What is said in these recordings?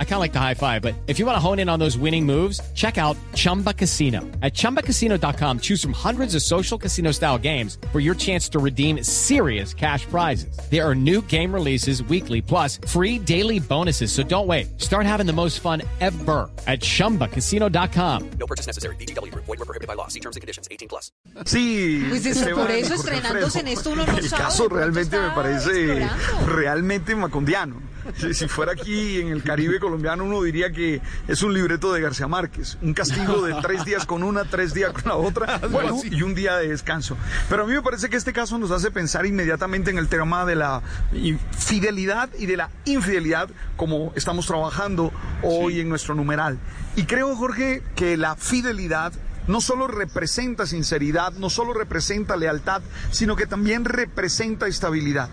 I kind of like the high five, but if you want to hone in on those winning moves, check out Chumba Casino. At chumbacasino.com, choose from hundreds of social casino style games for your chance to redeem serious cash prizes. There are new game releases weekly, plus free daily bonuses. So don't wait. Start having the most fun ever at chumbacasino.com. No purchase necessary. BGW. Void were prohibited by law. See terms and conditions. 18 plus. Sí, Pues eso, por eso, Jorge estrenándose en esto, uno no El sabe, caso realmente me parece explorando. realmente macondiano. Si, si fuera aquí en el Caribe colombiano, uno diría que es un libreto de García Márquez. Un castigo de tres días con una, tres días con la otra, bueno, y un día de descanso. Pero a mí me parece que este caso nos hace pensar inmediatamente en el tema de la fidelidad y de la infidelidad, como estamos trabajando hoy en nuestro numeral. Y creo, Jorge, que la fidelidad no solo representa sinceridad, no solo representa lealtad, sino que también representa estabilidad.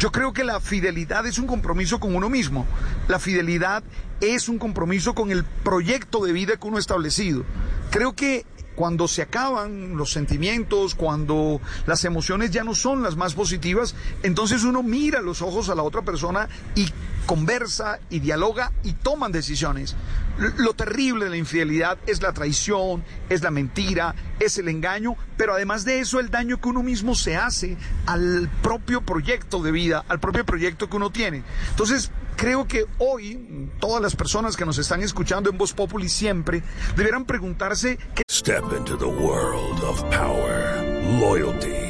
Yo creo que la fidelidad es un compromiso con uno mismo. La fidelidad es un compromiso con el proyecto de vida que uno ha establecido. Creo que cuando se acaban los sentimientos, cuando las emociones ya no son las más positivas, entonces uno mira los ojos a la otra persona y conversa y dialoga y toman decisiones. Lo terrible de la infidelidad es la traición, es la mentira, es el engaño, pero además de eso el daño que uno mismo se hace al propio proyecto de vida, al propio proyecto que uno tiene. Entonces, creo que hoy todas las personas que nos están escuchando en Voz Populi siempre deberán preguntarse qué Step into the world of power, loyalty,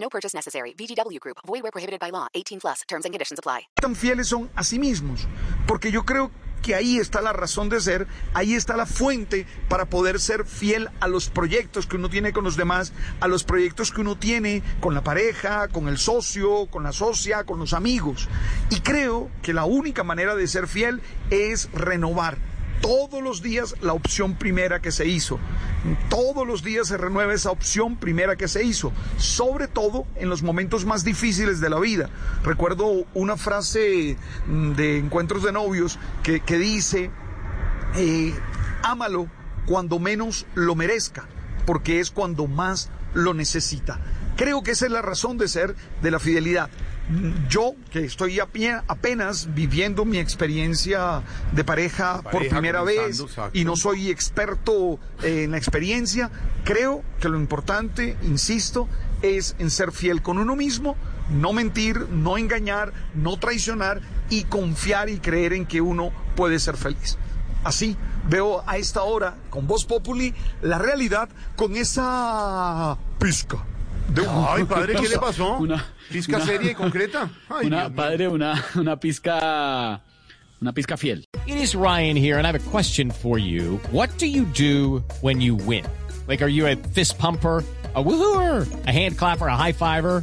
No purchase necessary. VGW Group. Void were prohibited by law. 18 plus. Terms and conditions apply. tan fieles son a sí mismos. Porque yo creo que ahí está la razón de ser, ahí está la fuente para poder ser fiel a los proyectos que uno tiene con los demás, a los proyectos que uno tiene con la pareja, con el socio, con la socia, con los amigos. Y creo que la única manera de ser fiel es renovar todos los días la opción primera que se hizo. Todos los días se renueva esa opción primera que se hizo, sobre todo en los momentos más difíciles de la vida. Recuerdo una frase mm, de encuentros de novios que, que dice, eh, ámalo cuando menos lo merezca, porque es cuando más lo necesita. Creo que esa es la razón de ser de la fidelidad. Yo, que estoy apenas viviendo mi experiencia de pareja, por primera vez exacto. y no soy experto en la experiencia, creo que lo importante, insisto, es en ser fiel con uno mismo, no mentir, no engañar, no traicionar y confiar y creer en que uno puede ser feliz. Así veo a esta hora con Voz Populi la realidad con esa pizca. De un- Ay, padre, ¿qué le pasó? Una- ¿Fisca una- seria y concreta? Ay, una, padre, una, una pizca, una pizca fiel. It is Ryan here, and I have a question for you. What do you do when you win? Like, are you a fist pumper? A woohooer, a hand clapper, a high fiver.